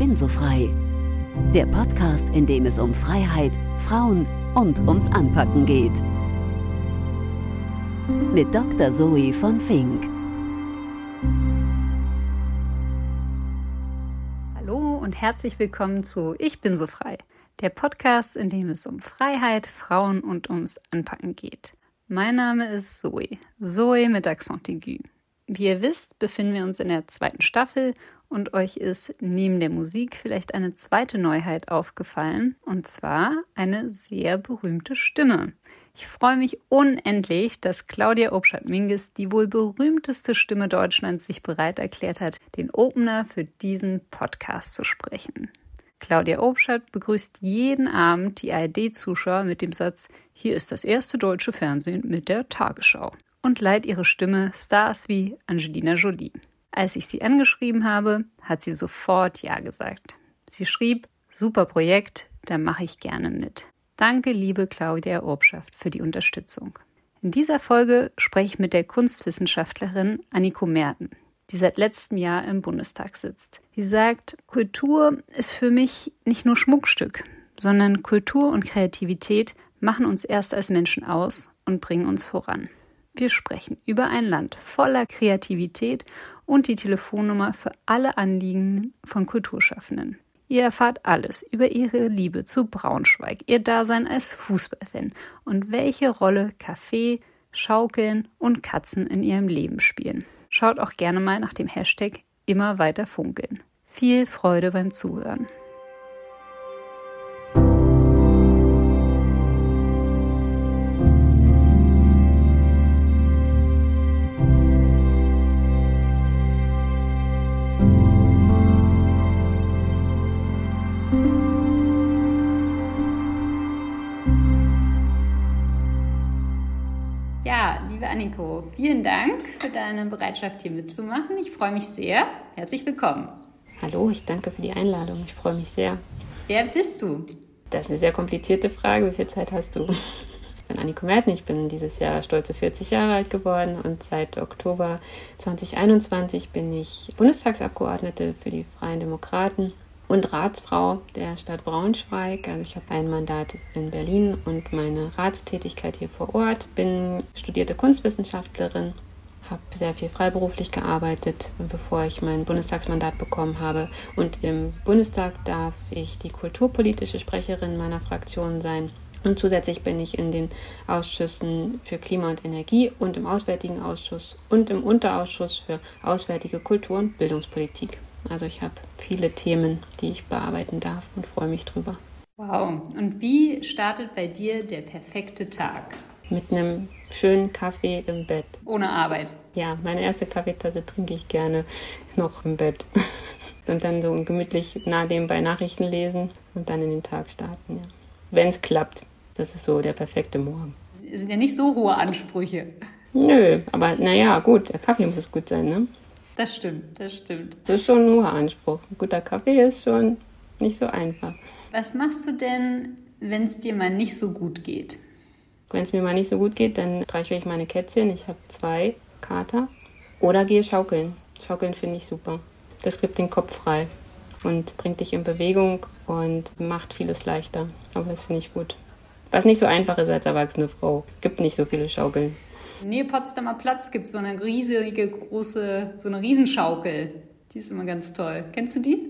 bin so frei. Der Podcast, in dem es um Freiheit, Frauen und ums Anpacken geht. Mit Dr. Zoe von Fink. Hallo und herzlich willkommen zu Ich bin so frei. Der Podcast, in dem es um Freiheit, Frauen und ums Anpacken geht. Mein Name ist Zoe. Zoe mit Accent aigu. Wie ihr wisst, befinden wir uns in der zweiten Staffel und euch ist neben der Musik vielleicht eine zweite Neuheit aufgefallen, und zwar eine sehr berühmte Stimme. Ich freue mich unendlich, dass Claudia Obstadt-Minges, die wohl berühmteste Stimme Deutschlands, sich bereit erklärt hat, den Opener für diesen Podcast zu sprechen. Claudia Obstadt begrüßt jeden Abend die ARD-Zuschauer mit dem Satz: Hier ist das erste deutsche Fernsehen mit der Tagesschau und leiht ihre Stimme Stars wie Angelina Jolie. Als ich sie angeschrieben habe, hat sie sofort Ja gesagt. Sie schrieb: Super Projekt, da mache ich gerne mit. Danke, liebe Claudia Obschaft, für die Unterstützung. In dieser Folge spreche ich mit der Kunstwissenschaftlerin Anniko Merten die seit letztem Jahr im Bundestag sitzt. Sie sagt, Kultur ist für mich nicht nur Schmuckstück, sondern Kultur und Kreativität machen uns erst als Menschen aus und bringen uns voran. Wir sprechen über ein Land voller Kreativität und die Telefonnummer für alle Anliegen von Kulturschaffenden. Ihr erfahrt alles über ihre Liebe zu Braunschweig, ihr Dasein als Fußballfan und welche Rolle Kaffee, Schaukeln und Katzen in ihrem Leben spielen. Schaut auch gerne mal nach dem Hashtag immer weiter funkeln. Viel Freude beim Zuhören. Anniko, vielen Dank für deine Bereitschaft, hier mitzumachen. Ich freue mich sehr. Herzlich willkommen. Hallo, ich danke für die Einladung. Ich freue mich sehr. Wer bist du? Das ist eine sehr komplizierte Frage. Wie viel Zeit hast du? Ich bin Anniko Merten. Ich bin dieses Jahr stolze 40 Jahre alt geworden und seit Oktober 2021 bin ich Bundestagsabgeordnete für die Freien Demokraten und Ratsfrau der Stadt Braunschweig. Also ich habe ein Mandat in Berlin und meine Ratstätigkeit hier vor Ort. Bin studierte Kunstwissenschaftlerin, habe sehr viel freiberuflich gearbeitet, bevor ich mein Bundestagsmandat bekommen habe. Und im Bundestag darf ich die kulturpolitische Sprecherin meiner Fraktion sein. Und zusätzlich bin ich in den Ausschüssen für Klima und Energie und im Auswärtigen Ausschuss und im Unterausschuss für Auswärtige Kultur und Bildungspolitik. Also ich habe viele Themen, die ich bearbeiten darf und freue mich drüber. Wow. Und wie startet bei dir der perfekte Tag? Mit einem schönen Kaffee im Bett. Ohne Arbeit. Ja, meine erste Kaffeetasse trinke ich gerne noch im Bett. Und dann so gemütlich nah nebenbei Nachrichten lesen und dann in den Tag starten. Ja. Wenn es klappt. Das ist so der perfekte Morgen. Es sind ja nicht so hohe Ansprüche. Nö, aber naja, gut, der Kaffee muss gut sein, ne? Das stimmt, das stimmt. Das ist schon ein hoher Anspruch. Ein guter Kaffee ist schon nicht so einfach. Was machst du denn, wenn es dir mal nicht so gut geht? Wenn es mir mal nicht so gut geht, dann streichle ich meine Kätzchen. Ich habe zwei Kater. Oder gehe schaukeln. Schaukeln finde ich super. Das gibt den Kopf frei und bringt dich in Bewegung und macht vieles leichter. Aber das finde ich gut. Was nicht so einfach ist als erwachsene Frau. Gibt nicht so viele Schaukeln. Nee, Potsdamer Platz gibt es so eine riesige, große, so eine Riesenschaukel. Die ist immer ganz toll. Kennst du die?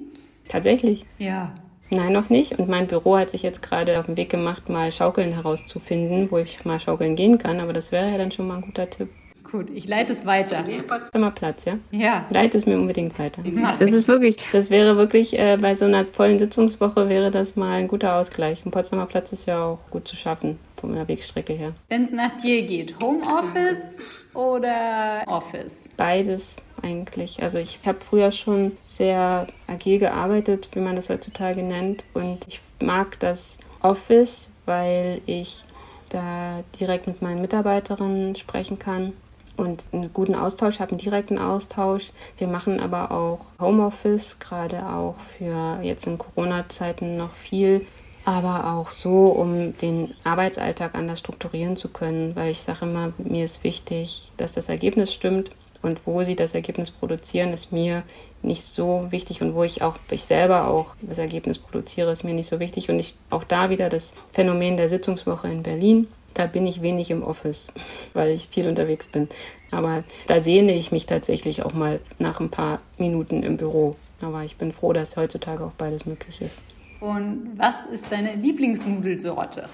Tatsächlich? Ja. Nein, noch nicht. Und mein Büro hat sich jetzt gerade auf den Weg gemacht, mal Schaukeln herauszufinden, wo ich mal schaukeln gehen kann. Aber das wäre ja dann schon mal ein guter Tipp. Gut, ich leite es weiter. Nee, Potsdamer Platz, ja? Ja. Leite es mir unbedingt weiter. Mach das ist wirklich, das wäre wirklich, äh, bei so einer vollen Sitzungswoche wäre das mal ein guter Ausgleich. Und Potsdamer Platz ist ja auch gut zu schaffen von der Wegstrecke her. Wenn es nach dir geht, Homeoffice oder Office? Beides eigentlich. Also ich habe früher schon sehr agil gearbeitet, wie man das heutzutage nennt. Und ich mag das Office, weil ich da direkt mit meinen Mitarbeiterinnen sprechen kann und einen guten Austausch habe, einen direkten Austausch. Wir machen aber auch Homeoffice, gerade auch für jetzt in Corona-Zeiten noch viel, aber auch so, um den Arbeitsalltag anders strukturieren zu können, weil ich sage immer, mir ist wichtig, dass das Ergebnis stimmt und wo sie das Ergebnis produzieren, ist mir nicht so wichtig und wo ich auch ich selber auch das Ergebnis produziere, ist mir nicht so wichtig und ich auch da wieder das Phänomen der Sitzungswoche in Berlin. Da bin ich wenig im Office, weil ich viel unterwegs bin. Aber da sehne ich mich tatsächlich auch mal nach ein paar Minuten im Büro. Aber ich bin froh, dass heutzutage auch beides möglich ist. Und was ist deine Lieblingsnudelsorte?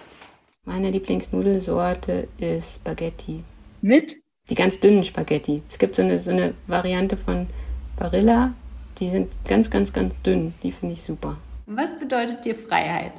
Meine Lieblingsnudelsorte ist Spaghetti. Mit? Die ganz dünnen Spaghetti. Es gibt so eine, so eine Variante von Barilla, die sind ganz, ganz, ganz dünn. Die finde ich super. Was bedeutet dir Freiheit?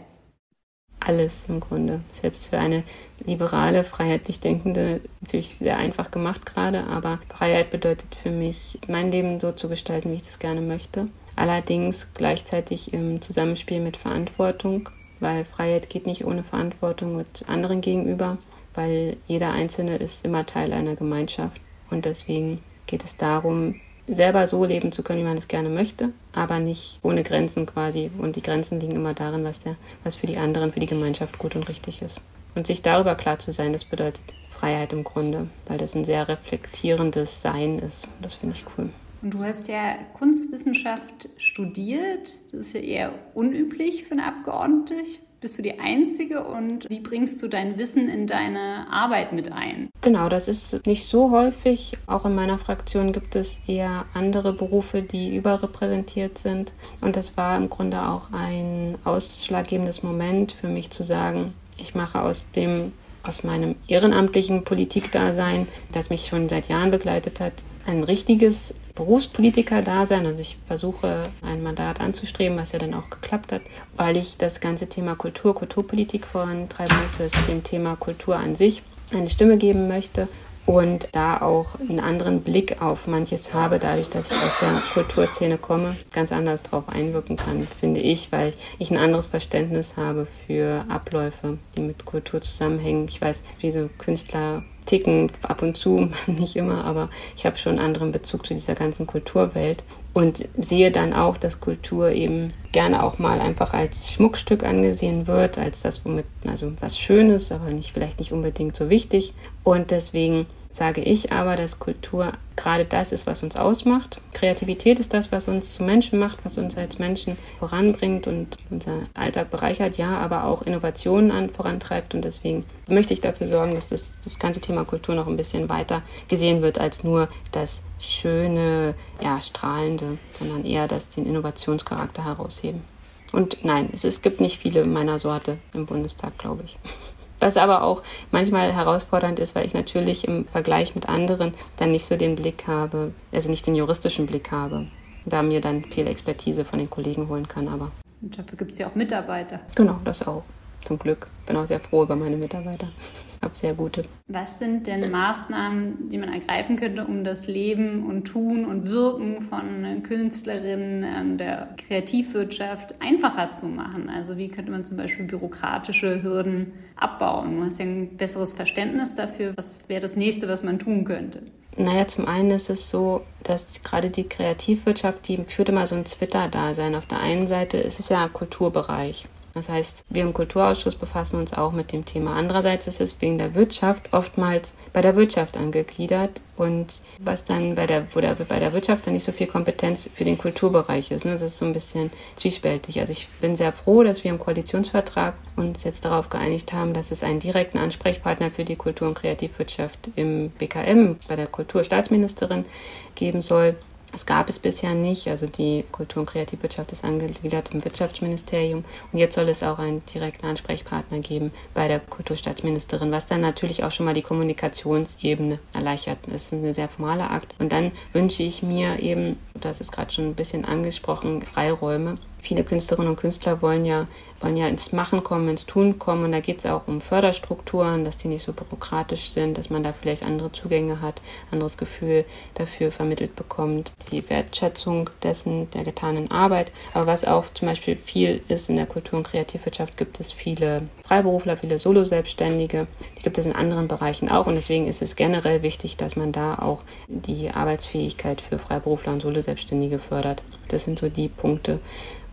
Alles im Grunde. Ist jetzt für eine liberale, freiheitlich Denkende natürlich sehr einfach gemacht gerade, aber Freiheit bedeutet für mich, mein Leben so zu gestalten, wie ich das gerne möchte. Allerdings gleichzeitig im Zusammenspiel mit Verantwortung, weil Freiheit geht nicht ohne Verantwortung mit anderen gegenüber, weil jeder Einzelne ist immer Teil einer Gemeinschaft. Und deswegen geht es darum, selber so leben zu können, wie man es gerne möchte, aber nicht ohne Grenzen quasi. Und die Grenzen liegen immer darin, was, der, was für die anderen, für die Gemeinschaft gut und richtig ist. Und sich darüber klar zu sein, das bedeutet Freiheit im Grunde, weil das ein sehr reflektierendes Sein ist. Das finde ich cool. Und du hast ja Kunstwissenschaft studiert. Das ist ja eher unüblich für eine Abgeordnete. Bist du die Einzige und wie bringst du dein Wissen in deine Arbeit mit ein? Genau, das ist nicht so häufig. Auch in meiner Fraktion gibt es eher andere Berufe, die überrepräsentiert sind. Und das war im Grunde auch ein ausschlaggebendes Moment für mich zu sagen, ich mache aus dem aus meinem ehrenamtlichen Politikdasein, das mich schon seit Jahren begleitet hat, ein richtiges Berufspolitiker-Dasein. Also ich versuche ein Mandat anzustreben, was ja dann auch geklappt hat, weil ich das ganze Thema Kultur, Kulturpolitik vorantreiben möchte, dass ich dem Thema Kultur an sich eine Stimme geben möchte und da auch einen anderen Blick auf manches habe, dadurch, dass ich aus der Kulturszene komme, ganz anders darauf einwirken kann, finde ich, weil ich ein anderes Verständnis habe für Abläufe, die mit Kultur zusammenhängen. Ich weiß, wie so Künstler ticken, ab und zu, nicht immer, aber ich habe schon einen anderen Bezug zu dieser ganzen Kulturwelt und sehe dann auch, dass Kultur eben gerne auch mal einfach als Schmuckstück angesehen wird, als das, womit, also was Schönes, aber nicht, vielleicht nicht unbedingt so wichtig. Und deswegen sage ich aber, dass Kultur gerade das ist, was uns ausmacht. Kreativität ist das, was uns zu Menschen macht, was uns als Menschen voranbringt und unser Alltag bereichert, ja, aber auch Innovationen an, vorantreibt. Und deswegen möchte ich dafür sorgen, dass das, das ganze Thema Kultur noch ein bisschen weiter gesehen wird als nur das schöne, ja, strahlende, sondern eher das den Innovationscharakter herausheben. Und nein, es, es gibt nicht viele meiner Sorte im Bundestag, glaube ich. Was aber auch manchmal herausfordernd ist, weil ich natürlich im Vergleich mit anderen dann nicht so den Blick habe, also nicht den juristischen Blick habe, da mir dann viel Expertise von den Kollegen holen kann. Aber und dafür gibt es ja auch Mitarbeiter. Genau, das auch. Zum Glück. Bin auch sehr froh über meine Mitarbeiter habe sehr gute. Was sind denn Maßnahmen, die man ergreifen könnte, um das Leben und Tun und Wirken von Künstlerinnen ähm, der Kreativwirtschaft einfacher zu machen? Also wie könnte man zum Beispiel bürokratische Hürden abbauen? Du hast ja ein besseres Verständnis dafür. Was wäre das nächste, was man tun könnte? Naja, zum einen ist es so, dass gerade die Kreativwirtschaft, die führt immer so ein Twitter-Dasein. Auf der einen Seite ist es ja Kulturbereich. Das heißt, wir im Kulturausschuss befassen uns auch mit dem Thema. Andererseits ist es wegen der Wirtschaft oftmals bei der Wirtschaft angegliedert und was dann bei der, wo der, bei der Wirtschaft dann nicht so viel Kompetenz für den Kulturbereich ist. Ne? Das ist so ein bisschen zwiespältig. Also ich bin sehr froh, dass wir im Koalitionsvertrag uns jetzt darauf geeinigt haben, dass es einen direkten Ansprechpartner für die Kultur- und Kreativwirtschaft im BKM, bei der Kulturstaatsministerin geben soll. Das gab es bisher nicht. Also die Kultur- und Kreativwirtschaft ist angegliedert im Wirtschaftsministerium. Und jetzt soll es auch einen direkten Ansprechpartner geben bei der Kulturstaatsministerin, was dann natürlich auch schon mal die Kommunikationsebene erleichtert. Das ist ein sehr formaler Akt. Und dann wünsche ich mir eben, das ist gerade schon ein bisschen angesprochen, Freiräume viele Künstlerinnen und Künstler wollen ja, wollen ja ins Machen kommen, ins Tun kommen. Und da geht es auch um Förderstrukturen, dass die nicht so bürokratisch sind, dass man da vielleicht andere Zugänge hat, anderes Gefühl dafür vermittelt bekommt, die Wertschätzung dessen, der getanen Arbeit. Aber was auch zum Beispiel viel ist in der Kultur- und Kreativwirtschaft, gibt es viele Freiberufler, viele Solo-Selbstständige. Die gibt es in anderen Bereichen auch. Und deswegen ist es generell wichtig, dass man da auch die Arbeitsfähigkeit für Freiberufler und Solo-Selbstständige fördert. Das sind so die Punkte,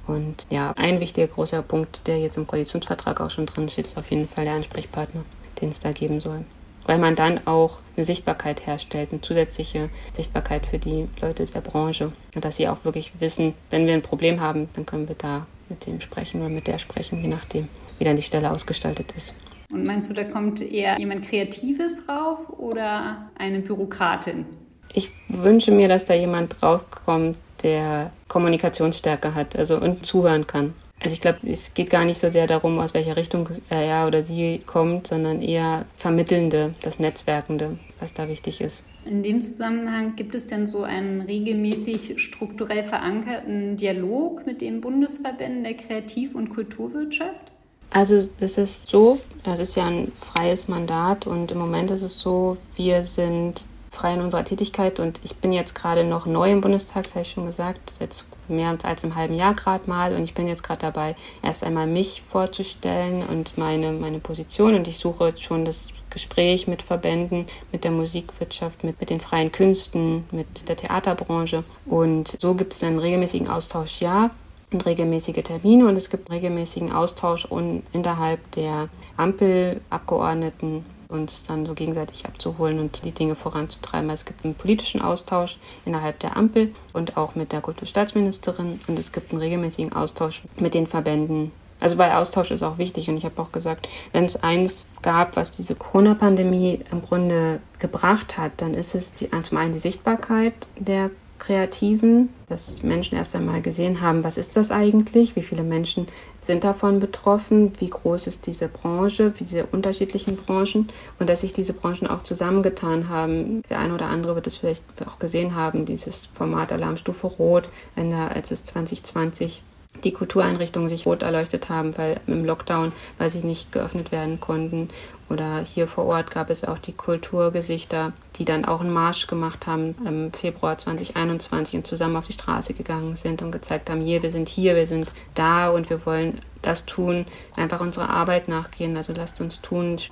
und ja, ein wichtiger großer Punkt, der jetzt im Koalitionsvertrag auch schon drin steht, ist auf jeden Fall der Ansprechpartner, den es da geben soll. weil man dann auch eine Sichtbarkeit herstellt, eine zusätzliche Sichtbarkeit für die Leute der Branche. Und dass sie auch wirklich wissen, wenn wir ein Problem haben, dann können wir da mit dem sprechen oder mit der sprechen, je nachdem, wie dann die Stelle ausgestaltet ist. Und meinst du, da kommt eher jemand Kreatives rauf oder eine Bürokratin? Ich wünsche mir, dass da jemand draufkommt, der Kommunikationsstärke hat also und zuhören kann. Also ich glaube, es geht gar nicht so sehr darum, aus welcher Richtung er oder sie kommt, sondern eher Vermittelnde, das Netzwerkende, was da wichtig ist. In dem Zusammenhang gibt es denn so einen regelmäßig strukturell verankerten Dialog mit den Bundesverbänden der Kreativ- und Kulturwirtschaft? Also es ist so, es ist ja ein freies Mandat und im Moment ist es so, wir sind frei in unserer Tätigkeit und ich bin jetzt gerade noch neu im Bundestag, das habe ich schon gesagt, jetzt mehr als im halben Jahr gerade mal und ich bin jetzt gerade dabei, erst einmal mich vorzustellen und meine, meine Position und ich suche jetzt schon das Gespräch mit Verbänden, mit der Musikwirtschaft, mit, mit den freien Künsten, mit der Theaterbranche und so gibt es einen regelmäßigen Austausch, ja, und regelmäßige Termine und es gibt regelmäßigen Austausch innerhalb der Ampelabgeordneten uns dann so gegenseitig abzuholen und die Dinge voranzutreiben. Es gibt einen politischen Austausch innerhalb der Ampel und auch mit der Kulturstaatsministerin und es gibt einen regelmäßigen Austausch mit den Verbänden. Also weil Austausch ist auch wichtig und ich habe auch gesagt, wenn es eins gab, was diese Corona-Pandemie im Grunde gebracht hat, dann ist es die, zum einen die Sichtbarkeit der Kreativen, dass Menschen erst einmal gesehen haben, was ist das eigentlich, wie viele Menschen sind davon betroffen, wie groß ist diese Branche, diese unterschiedlichen Branchen und dass sich diese Branchen auch zusammengetan haben. Der eine oder andere wird es vielleicht auch gesehen haben, dieses Format Alarmstufe Rot, als es 2020 die Kultureinrichtungen sich rot erleuchtet haben, weil im Lockdown, weil sie nicht geöffnet werden konnten. Oder hier vor Ort gab es auch die Kulturgesichter, die dann auch einen Marsch gemacht haben im Februar 2021 und zusammen auf die Straße gegangen sind und gezeigt haben, hier, wir sind hier, wir sind da und wir wollen das tun, einfach unserer Arbeit nachgehen. Also lasst uns tun. Und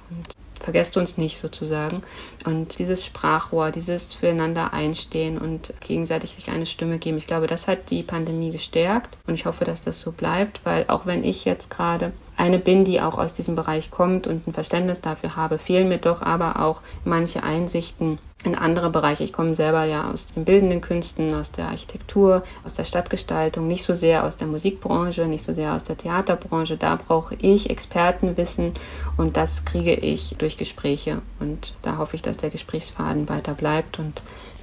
vergesst uns nicht sozusagen. Und dieses Sprachrohr, dieses Füreinander einstehen und gegenseitig sich eine Stimme geben, ich glaube, das hat die Pandemie gestärkt und ich hoffe, dass das so bleibt, weil auch wenn ich jetzt gerade eine bin, die auch aus diesem Bereich kommt und ein Verständnis dafür habe, fehlen mir doch aber auch manche Einsichten in andere Bereiche. Ich komme selber ja aus den bildenden Künsten, aus der Architektur, aus der Stadtgestaltung, nicht so sehr aus der Musikbranche, nicht so sehr aus der Theaterbranche. Da brauche ich Expertenwissen und das kriege ich durch Gespräche. Und da hoffe ich, dass der Gesprächsfaden weiter bleibt und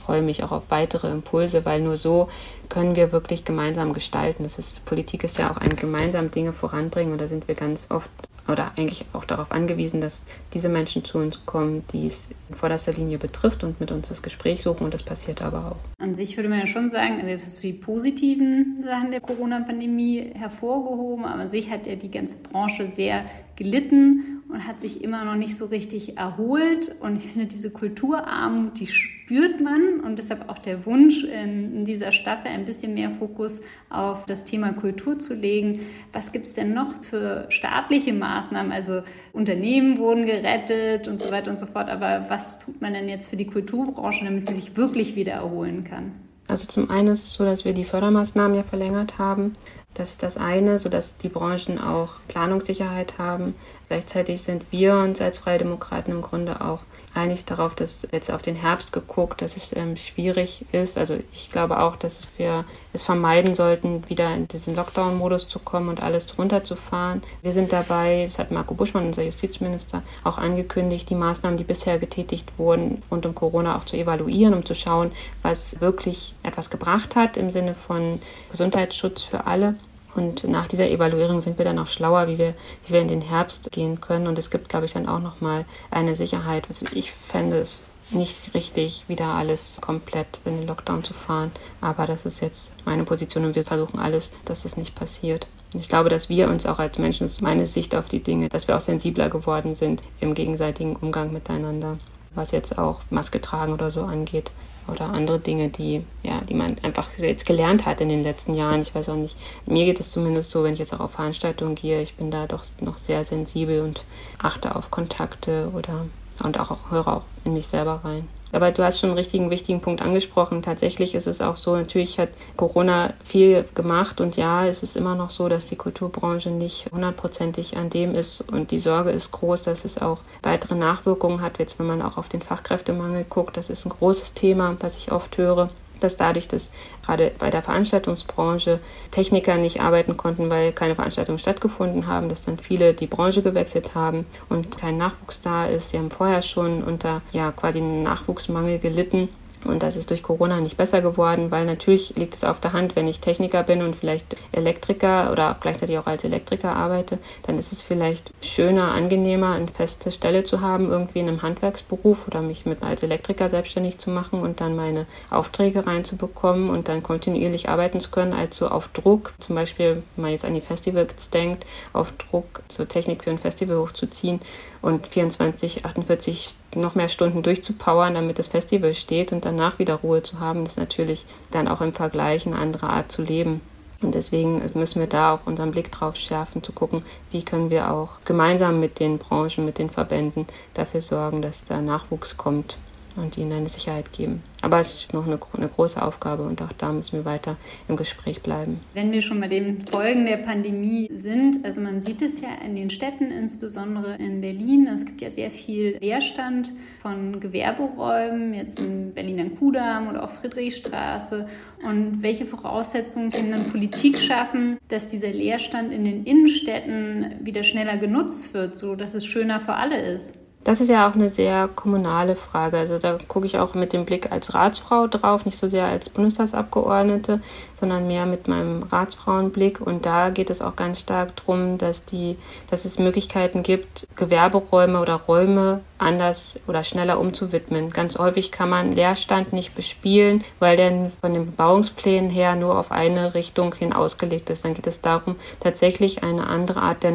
freue mich auch auf weitere Impulse, weil nur so können wir wirklich gemeinsam gestalten. Das ist, Politik ist ja auch ein gemeinsam Dinge voranbringen und da sind wir ganz oft oder eigentlich auch darauf angewiesen, dass diese Menschen zu uns kommen, die es in vorderster Linie betrifft und mit uns das Gespräch suchen und das passiert aber auch. An sich würde man ja schon sagen, also jetzt hast du die positiven Sachen der Corona-Pandemie hervorgehoben, aber an sich hat ja die ganze Branche sehr gelitten und hat sich immer noch nicht so richtig erholt. Und ich finde, diese Kulturarmut, die spürt man und deshalb auch der Wunsch, in dieser Staffel ein bisschen mehr Fokus auf das Thema Kultur zu legen. Was gibt es denn noch für staatliche Maßnahmen? Also Unternehmen wurden gerettet und so weiter und so fort. Aber was tut man denn jetzt für die Kulturbranche, damit sie sich wirklich wieder erholen kann? Also zum einen ist es so, dass wir die Fördermaßnahmen ja verlängert haben. Das ist das eine, sodass die Branchen auch Planungssicherheit haben. Gleichzeitig sind wir uns als Freie Demokraten im Grunde auch einig darauf, dass jetzt auf den Herbst geguckt, dass es ähm, schwierig ist. Also ich glaube auch, dass wir es vermeiden sollten, wieder in diesen Lockdown-Modus zu kommen und alles runterzufahren. Wir sind dabei, das hat Marco Buschmann, unser Justizminister, auch angekündigt, die Maßnahmen, die bisher getätigt wurden, rund um Corona auch zu evaluieren, um zu schauen, was wirklich etwas gebracht hat im Sinne von Gesundheitsschutz für alle. Und nach dieser Evaluierung sind wir dann auch schlauer, wie wir, wie wir in den Herbst gehen können. Und es gibt, glaube ich, dann auch nochmal eine Sicherheit. Also ich fände es nicht richtig, wieder alles komplett in den Lockdown zu fahren. Aber das ist jetzt meine Position und wir versuchen alles, dass das nicht passiert. Ich glaube, dass wir uns auch als Menschen, das ist meine Sicht auf die Dinge, dass wir auch sensibler geworden sind im gegenseitigen Umgang miteinander was jetzt auch Maske tragen oder so angeht oder andere Dinge, die ja, die man einfach jetzt gelernt hat in den letzten Jahren. Ich weiß auch nicht, mir geht es zumindest so, wenn ich jetzt auch auf Veranstaltungen gehe, ich bin da doch noch sehr sensibel und achte auf Kontakte oder und auch höre auch in mich selber rein. Aber du hast schon einen richtigen, wichtigen Punkt angesprochen. Tatsächlich ist es auch so, natürlich hat Corona viel gemacht und ja, es ist immer noch so, dass die Kulturbranche nicht hundertprozentig an dem ist und die Sorge ist groß, dass es auch weitere Nachwirkungen hat. Jetzt, wenn man auch auf den Fachkräftemangel guckt, das ist ein großes Thema, was ich oft höre dass dadurch, dass gerade bei der Veranstaltungsbranche Techniker nicht arbeiten konnten, weil keine Veranstaltungen stattgefunden haben, dass dann viele die Branche gewechselt haben und kein Nachwuchs da ist. Sie haben vorher schon unter ja quasi Nachwuchsmangel gelitten und das ist durch Corona nicht besser geworden, weil natürlich liegt es auf der Hand, wenn ich Techniker bin und vielleicht Elektriker oder gleichzeitig auch als Elektriker arbeite, dann ist es vielleicht schöner, angenehmer, eine feste Stelle zu haben, irgendwie in einem Handwerksberuf oder mich mit als Elektriker selbstständig zu machen und dann meine Aufträge reinzubekommen und dann kontinuierlich arbeiten zu können, als so auf Druck. Zum Beispiel, wenn man jetzt an die Festivals denkt, auf Druck zur Technik für ein Festival hochzuziehen und 24, 48 noch mehr Stunden durchzupowern, damit das Festival steht und danach wieder Ruhe zu haben, ist natürlich dann auch im Vergleich eine andere Art zu leben. Und deswegen müssen wir da auch unseren Blick drauf schärfen, zu gucken, wie können wir auch gemeinsam mit den Branchen, mit den Verbänden dafür sorgen, dass da Nachwuchs kommt und ihnen eine Sicherheit geben. Aber es ist noch eine, eine, große Aufgabe und auch da müssen wir weiter im Gespräch bleiben. Wenn wir schon bei den Folgen der Pandemie sind, also man sieht es ja in den Städten, insbesondere in Berlin, es gibt ja sehr viel Leerstand von Gewerberäumen, jetzt in Berlin am Kudamm oder auch Friedrichstraße. Und welche Voraussetzungen kann dann Politik schaffen, dass dieser Leerstand in den Innenstädten wieder schneller genutzt wird, so dass es schöner für alle ist? Das ist ja auch eine sehr kommunale Frage. Also da gucke ich auch mit dem Blick als Ratsfrau drauf, nicht so sehr als Bundestagsabgeordnete, sondern mehr mit meinem Ratsfrauenblick. Und da geht es auch ganz stark darum, dass die, dass es Möglichkeiten gibt, Gewerberäume oder Räume anders oder schneller umzuwidmen. Ganz häufig kann man Leerstand nicht bespielen, weil der von den Bebauungsplänen her nur auf eine Richtung hin ausgelegt ist. Dann geht es darum, tatsächlich eine andere Art der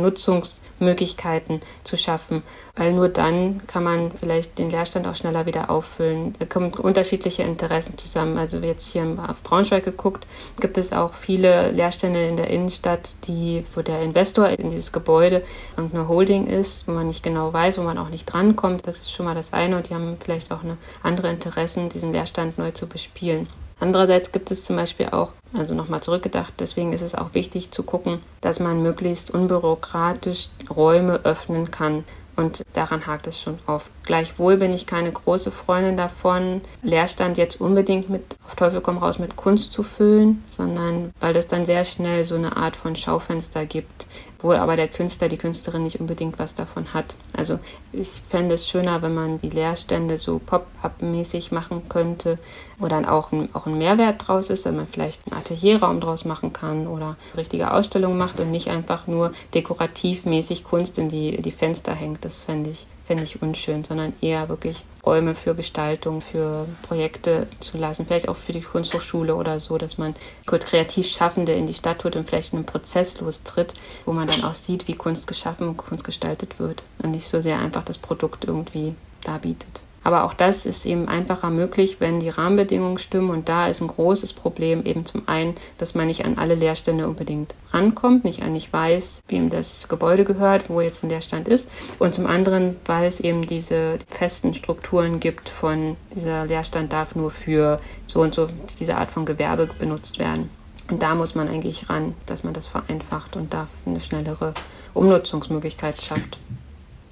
Nutzungsmöglichkeiten zu schaffen weil nur dann kann man vielleicht den Leerstand auch schneller wieder auffüllen. Da kommen unterschiedliche Interessen zusammen. Also jetzt hier auf Braunschweig geguckt, gibt es auch viele Leerstände in der Innenstadt, die, wo der Investor in dieses Gebäude irgendeine Holding ist, wo man nicht genau weiß, wo man auch nicht drankommt. Das ist schon mal das eine und die haben vielleicht auch eine andere Interessen, diesen Leerstand neu zu bespielen. Andererseits gibt es zum Beispiel auch, also nochmal zurückgedacht, deswegen ist es auch wichtig zu gucken, dass man möglichst unbürokratisch Räume öffnen kann. Und daran hakt es schon oft. Gleichwohl bin ich keine große Freundin davon, Leerstand jetzt unbedingt mit auf Teufel komm raus mit Kunst zu füllen, sondern weil das dann sehr schnell so eine Art von Schaufenster gibt, wo aber der Künstler, die Künstlerin nicht unbedingt was davon hat. Also ich fände es schöner, wenn man die Leerstände so Pop-up-mäßig machen könnte, wo dann auch ein, auch ein Mehrwert draus ist, dass man vielleicht einen Atelierraum draus machen kann oder richtige Ausstellung macht und nicht einfach nur dekorativmäßig Kunst in die, die Fenster hängt. Das fände ich fände ich unschön, sondern eher wirklich Räume für Gestaltung, für Projekte zu lassen, vielleicht auch für die Kunsthochschule oder so, dass man kreativ Schaffende in die Stadt holt und vielleicht in einen Prozess lostritt, wo man dann auch sieht, wie Kunst geschaffen, Kunst gestaltet wird und nicht so sehr einfach das Produkt irgendwie darbietet. Aber auch das ist eben einfacher möglich, wenn die Rahmenbedingungen stimmen. Und da ist ein großes Problem eben zum einen, dass man nicht an alle Leerstände unbedingt rankommt, nicht an nicht weiß, wem das Gebäude gehört, wo jetzt ein Leerstand ist. Und zum anderen, weil es eben diese festen Strukturen gibt von dieser Leerstand darf nur für so und so diese Art von Gewerbe benutzt werden. Und da muss man eigentlich ran, dass man das vereinfacht und da eine schnellere Umnutzungsmöglichkeit schafft.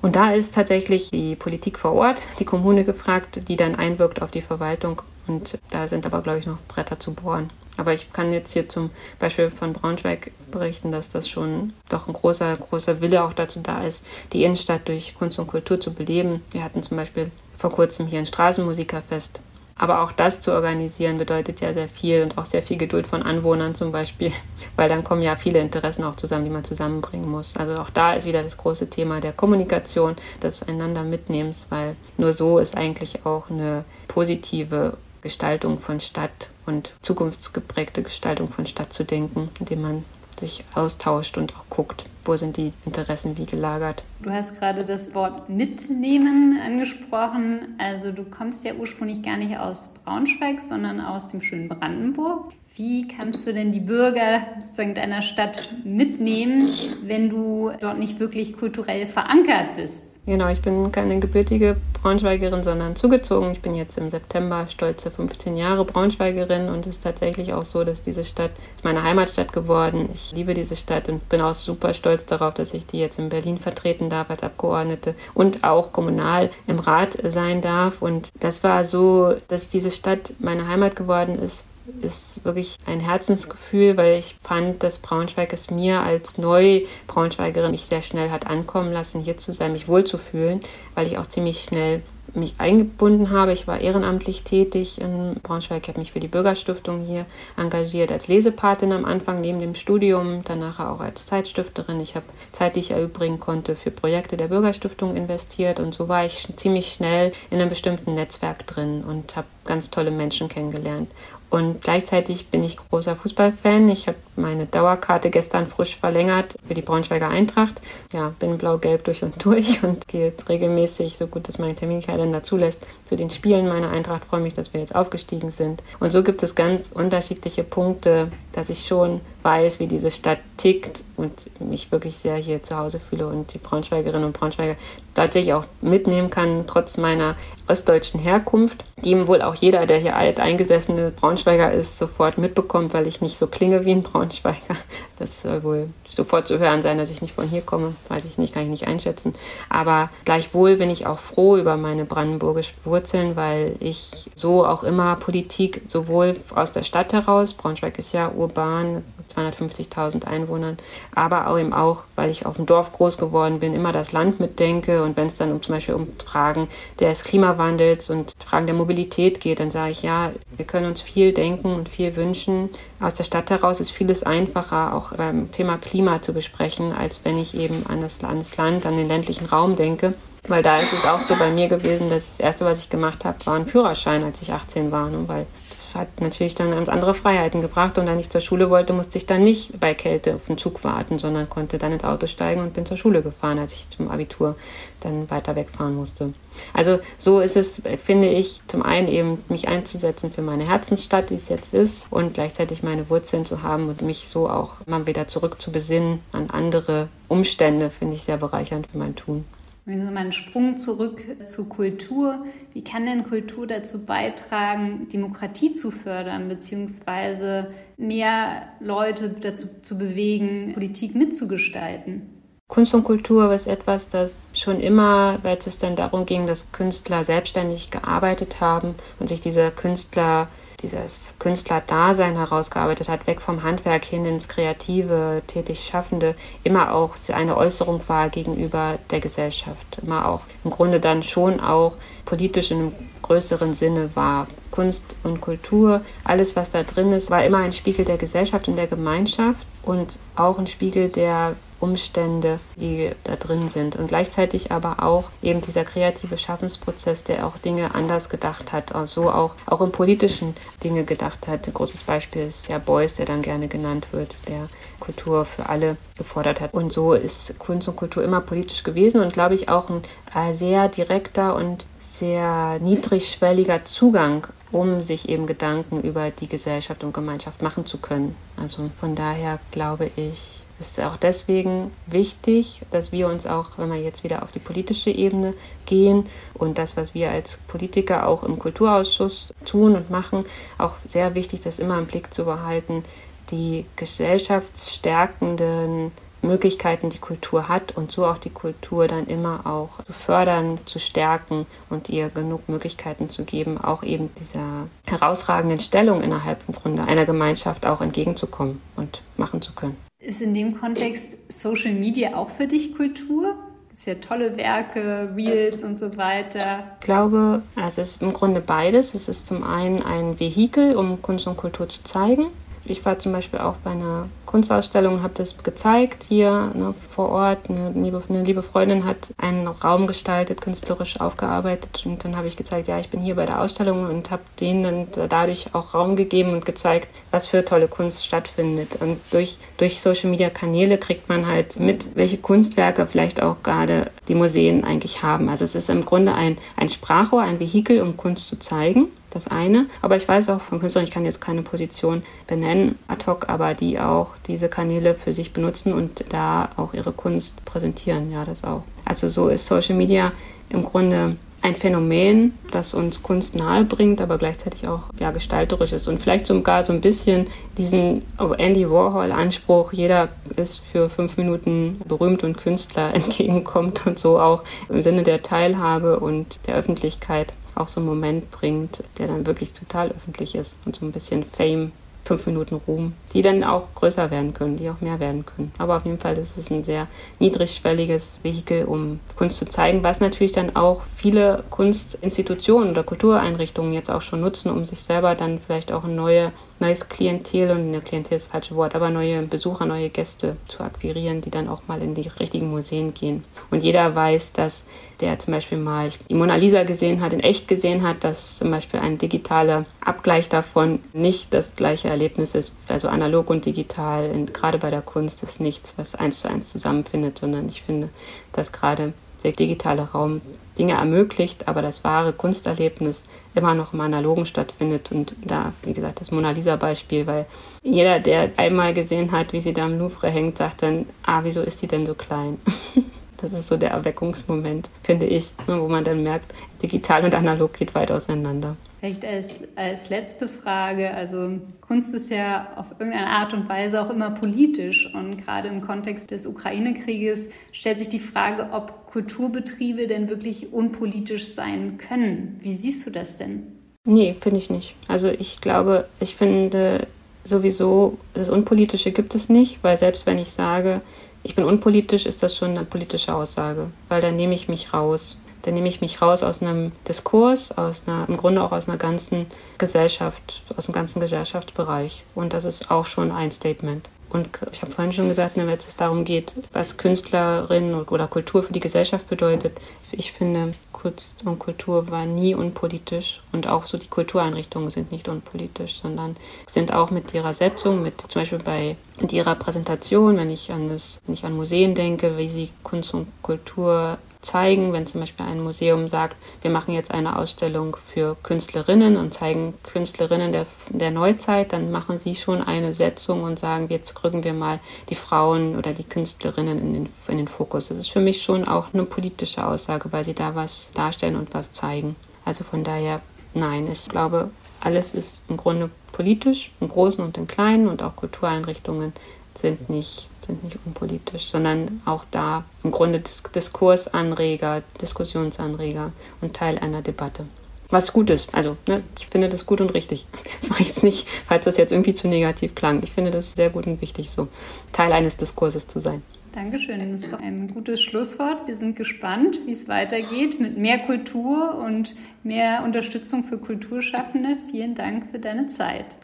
Und da ist tatsächlich die Politik vor Ort, die Kommune gefragt, die dann einwirkt auf die Verwaltung. Und da sind aber, glaube ich, noch Bretter zu bohren. Aber ich kann jetzt hier zum Beispiel von Braunschweig berichten, dass das schon doch ein großer, großer Wille auch dazu da ist, die Innenstadt durch Kunst und Kultur zu beleben. Wir hatten zum Beispiel vor kurzem hier ein Straßenmusikerfest aber auch das zu organisieren bedeutet ja sehr viel und auch sehr viel Geduld von Anwohnern zum Beispiel, weil dann kommen ja viele Interessen auch zusammen, die man zusammenbringen muss. Also auch da ist wieder das große Thema der Kommunikation, des einander Mitnehmens, weil nur so ist eigentlich auch eine positive Gestaltung von Stadt und zukunftsgeprägte Gestaltung von Stadt zu denken, indem man sich austauscht und auch guckt, wo sind die Interessen wie gelagert. Du hast gerade das Wort mitnehmen angesprochen. Also du kommst ja ursprünglich gar nicht aus Braunschweig, sondern aus dem schönen Brandenburg. Wie kannst du denn die Bürger sozusagen deiner Stadt mitnehmen, wenn du dort nicht wirklich kulturell verankert bist? Genau, ich bin keine gebürtige Braunschweigerin, sondern zugezogen. Ich bin jetzt im September stolze 15 Jahre Braunschweigerin und es ist tatsächlich auch so, dass diese Stadt ist meine Heimatstadt geworden. Ich liebe diese Stadt und bin auch super stolz darauf, dass ich die jetzt in Berlin vertreten darf als Abgeordnete und auch kommunal im Rat sein darf. Und das war so, dass diese Stadt meine Heimat geworden ist, ist wirklich ein Herzensgefühl, weil ich fand, dass Braunschweig es mir als Neu-Braunschweigerin mich sehr schnell hat ankommen lassen, hier zu sein, mich wohlzufühlen, weil ich auch ziemlich schnell mich eingebunden habe. Ich war ehrenamtlich tätig in Braunschweig. Ich habe mich für die Bürgerstiftung hier engagiert als Lesepatin am Anfang neben dem Studium, danach auch als Zeitstifterin. Ich habe Zeit, die ich erübrigen konnte, für Projekte der Bürgerstiftung investiert und so war ich ziemlich schnell in einem bestimmten Netzwerk drin und habe ganz tolle Menschen kennengelernt. Und gleichzeitig bin ich großer Fußballfan. Ich habe meine Dauerkarte gestern frisch verlängert für die Braunschweiger Eintracht. Ja, bin blau-gelb durch und durch und gehe jetzt regelmäßig, so gut es mein Terminkalender zulässt, zu den Spielen meiner Eintracht. Freue mich, dass wir jetzt aufgestiegen sind. Und so gibt es ganz unterschiedliche Punkte, dass ich schon weiß, wie diese Stadt tickt und mich wirklich sehr hier zu Hause fühle und die Braunschweigerinnen und Braunschweiger tatsächlich auch mitnehmen kann, trotz meiner ostdeutschen Herkunft, die wohl auch jeder, der hier alt eingesessene Braunschweiger ist, sofort mitbekommt, weil ich nicht so klinge wie ein Braunschweiger. Das soll wohl sofort zu hören sein, dass ich nicht von hier komme. Weiß ich nicht, kann ich nicht einschätzen. Aber gleichwohl bin ich auch froh über meine brandenburgischen Wurzeln, weil ich so auch immer Politik sowohl aus der Stadt heraus, Braunschweig ist ja urban, 250.000 Einwohnern, aber auch eben auch, weil ich auf dem Dorf groß geworden bin, immer das Land mitdenke und wenn es dann um zum Beispiel um Fragen des Klimawandels und Fragen der Mobilität geht, dann sage ich, ja, wir können uns viel denken und viel wünschen. Aus der Stadt heraus ist vieles einfacher, auch beim Thema Klima zu besprechen, als wenn ich eben an das, an Land, an den ländlichen Raum denke. Weil da ist es auch so bei mir gewesen, dass das Erste, was ich gemacht habe, war ein Führerschein, als ich 18 war. Ne? Weil hat natürlich dann ganz andere Freiheiten gebracht. Und dann ich zur Schule wollte, musste ich dann nicht bei Kälte auf den Zug warten, sondern konnte dann ins Auto steigen und bin zur Schule gefahren, als ich zum Abitur dann weiter wegfahren musste. Also so ist es, finde ich, zum einen eben mich einzusetzen für meine Herzensstadt, die es jetzt ist, und gleichzeitig meine Wurzeln zu haben und mich so auch mal wieder zurück zu besinnen an andere Umstände, finde ich sehr bereichernd für mein Tun. Also mal einen Sprung zurück zur Kultur. Wie kann denn Kultur dazu beitragen, Demokratie zu fördern, beziehungsweise mehr Leute dazu zu bewegen, Politik mitzugestalten? Kunst und Kultur ist etwas, das schon immer, weil es dann darum ging, dass Künstler selbstständig gearbeitet haben und sich dieser Künstler dieses Künstlerdasein herausgearbeitet hat, weg vom Handwerk hin ins kreative, tätig Schaffende, immer auch eine Äußerung war gegenüber der Gesellschaft, immer auch im Grunde dann schon auch politisch in einem größeren Sinne war. Kunst und Kultur, alles was da drin ist, war immer ein Spiegel der Gesellschaft und der Gemeinschaft und auch ein Spiegel der Umstände, die da drin sind. Und gleichzeitig aber auch eben dieser kreative Schaffensprozess, der auch Dinge anders gedacht hat, so auch, auch im politischen Dinge gedacht hat. Ein großes Beispiel ist ja Beuys, der dann gerne genannt wird, der Kultur für alle gefordert hat. Und so ist Kunst und Kultur immer politisch gewesen und glaube ich auch ein äh, sehr direkter und sehr niedrigschwelliger Zugang um sich eben Gedanken über die Gesellschaft und Gemeinschaft machen zu können. Also von daher glaube ich, es ist auch deswegen wichtig, dass wir uns auch, wenn wir jetzt wieder auf die politische Ebene gehen und das, was wir als Politiker auch im Kulturausschuss tun und machen, auch sehr wichtig, das immer im Blick zu behalten, die gesellschaftsstärkenden Möglichkeiten die Kultur hat und so auch die Kultur dann immer auch zu fördern, zu stärken und ihr genug Möglichkeiten zu geben, auch eben dieser herausragenden Stellung innerhalb im Grunde einer Gemeinschaft auch entgegenzukommen und machen zu können. Ist in dem Kontext Social Media auch für dich Kultur? Es ja tolle Werke, Reels und so weiter. Ich glaube, es ist im Grunde beides. Es ist zum einen ein Vehikel, um Kunst und Kultur zu zeigen. Ich war zum Beispiel auch bei einer Kunstausstellung habe das gezeigt hier ne, vor Ort. Eine liebe, eine liebe Freundin hat einen Raum gestaltet, künstlerisch aufgearbeitet und dann habe ich gezeigt, ja, ich bin hier bei der Ausstellung und habe denen dadurch auch Raum gegeben und gezeigt, was für tolle Kunst stattfindet. Und durch, durch Social Media Kanäle kriegt man halt mit, welche Kunstwerke vielleicht auch gerade die Museen eigentlich haben. Also es ist im Grunde ein, ein Sprachrohr, ein Vehikel, um Kunst zu zeigen das eine. Aber ich weiß auch von Künstlern, ich kann jetzt keine Position benennen ad hoc, aber die auch diese Kanäle für sich benutzen und da auch ihre Kunst präsentieren. Ja, das auch. Also so ist Social Media im Grunde ein Phänomen, das uns Kunst nahe bringt, aber gleichzeitig auch ja, gestalterisch ist und vielleicht sogar so ein bisschen diesen Andy Warhol-Anspruch, jeder ist für fünf Minuten berühmt und Künstler entgegenkommt und so auch im Sinne der Teilhabe und der Öffentlichkeit auch so einen Moment bringt, der dann wirklich total öffentlich ist und so ein bisschen Fame, fünf Minuten Ruhm, die dann auch größer werden können, die auch mehr werden können. Aber auf jeden Fall ist es ein sehr niedrigschwelliges Vehikel, um Kunst zu zeigen, was natürlich dann auch viele Kunstinstitutionen oder Kultureinrichtungen jetzt auch schon nutzen, um sich selber dann vielleicht auch neue neues Klientel und eine Klientel ist das falsche Wort, aber neue Besucher, neue Gäste zu akquirieren, die dann auch mal in die richtigen Museen gehen. Und jeder weiß, dass der zum Beispiel mal die Mona Lisa gesehen hat, in echt gesehen hat, dass zum Beispiel ein digitaler Abgleich davon nicht das gleiche Erlebnis ist. Also analog und digital, gerade bei der Kunst ist nichts, was eins zu eins zusammenfindet, sondern ich finde, dass gerade der digitale Raum Dinge ermöglicht, aber das wahre Kunsterlebnis immer noch im Analogen stattfindet. Und da, wie gesagt, das Mona Lisa-Beispiel, weil jeder, der einmal gesehen hat, wie sie da im Louvre hängt, sagt dann, ah, wieso ist die denn so klein? Das ist so der Erweckungsmoment, finde ich, wo man dann merkt, digital und analog geht weit auseinander. Vielleicht als, als letzte Frage, also Kunst ist ja auf irgendeine Art und Weise auch immer politisch und gerade im Kontext des Ukraine-Krieges stellt sich die Frage, ob Kulturbetriebe denn wirklich unpolitisch sein können. Wie siehst du das denn? Nee, finde ich nicht. Also ich glaube, ich finde sowieso, das Unpolitische gibt es nicht, weil selbst wenn ich sage, ich bin unpolitisch, ist das schon eine politische Aussage, weil dann nehme ich mich raus. Dann nehme ich mich raus aus einem Diskurs, aus einer, im Grunde auch aus einer ganzen Gesellschaft, aus einem ganzen Gesellschaftsbereich. Und das ist auch schon ein Statement. Und ich habe vorhin schon gesagt, ne, wenn es darum geht, was Künstlerin oder Kultur für die Gesellschaft bedeutet, ich finde, Kunst und Kultur war nie unpolitisch. Und auch so die Kultureinrichtungen sind nicht unpolitisch, sondern sind auch mit ihrer Setzung, mit zum Beispiel bei ihrer Präsentation, wenn ich an das, wenn ich an Museen denke, wie sie Kunst und Kultur zeigen, wenn zum Beispiel ein Museum sagt, wir machen jetzt eine Ausstellung für Künstlerinnen und zeigen Künstlerinnen der, der Neuzeit, dann machen sie schon eine Setzung und sagen, jetzt rücken wir mal die Frauen oder die Künstlerinnen in den, in den Fokus. Das ist für mich schon auch eine politische Aussage, weil sie da was darstellen und was zeigen. Also von daher, nein, ich glaube, alles ist im Grunde politisch, im Großen und im Kleinen und auch Kultureinrichtungen sind nicht, sind nicht unpolitisch, sondern auch da im Grunde Dis Diskursanreger, Diskussionsanreger und Teil einer Debatte. Was gut ist. Also, ne, ich finde das gut und richtig. Das war jetzt nicht, falls das jetzt irgendwie zu negativ klang. Ich finde das sehr gut und wichtig, so Teil eines Diskurses zu sein. Dankeschön. Das ist doch ein gutes Schlusswort. Wir sind gespannt, wie es weitergeht mit mehr Kultur und mehr Unterstützung für Kulturschaffende. Vielen Dank für deine Zeit.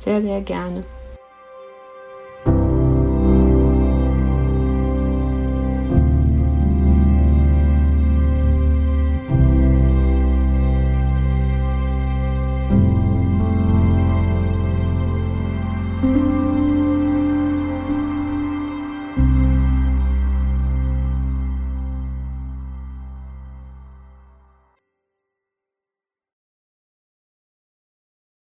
Sehr, sehr gerne.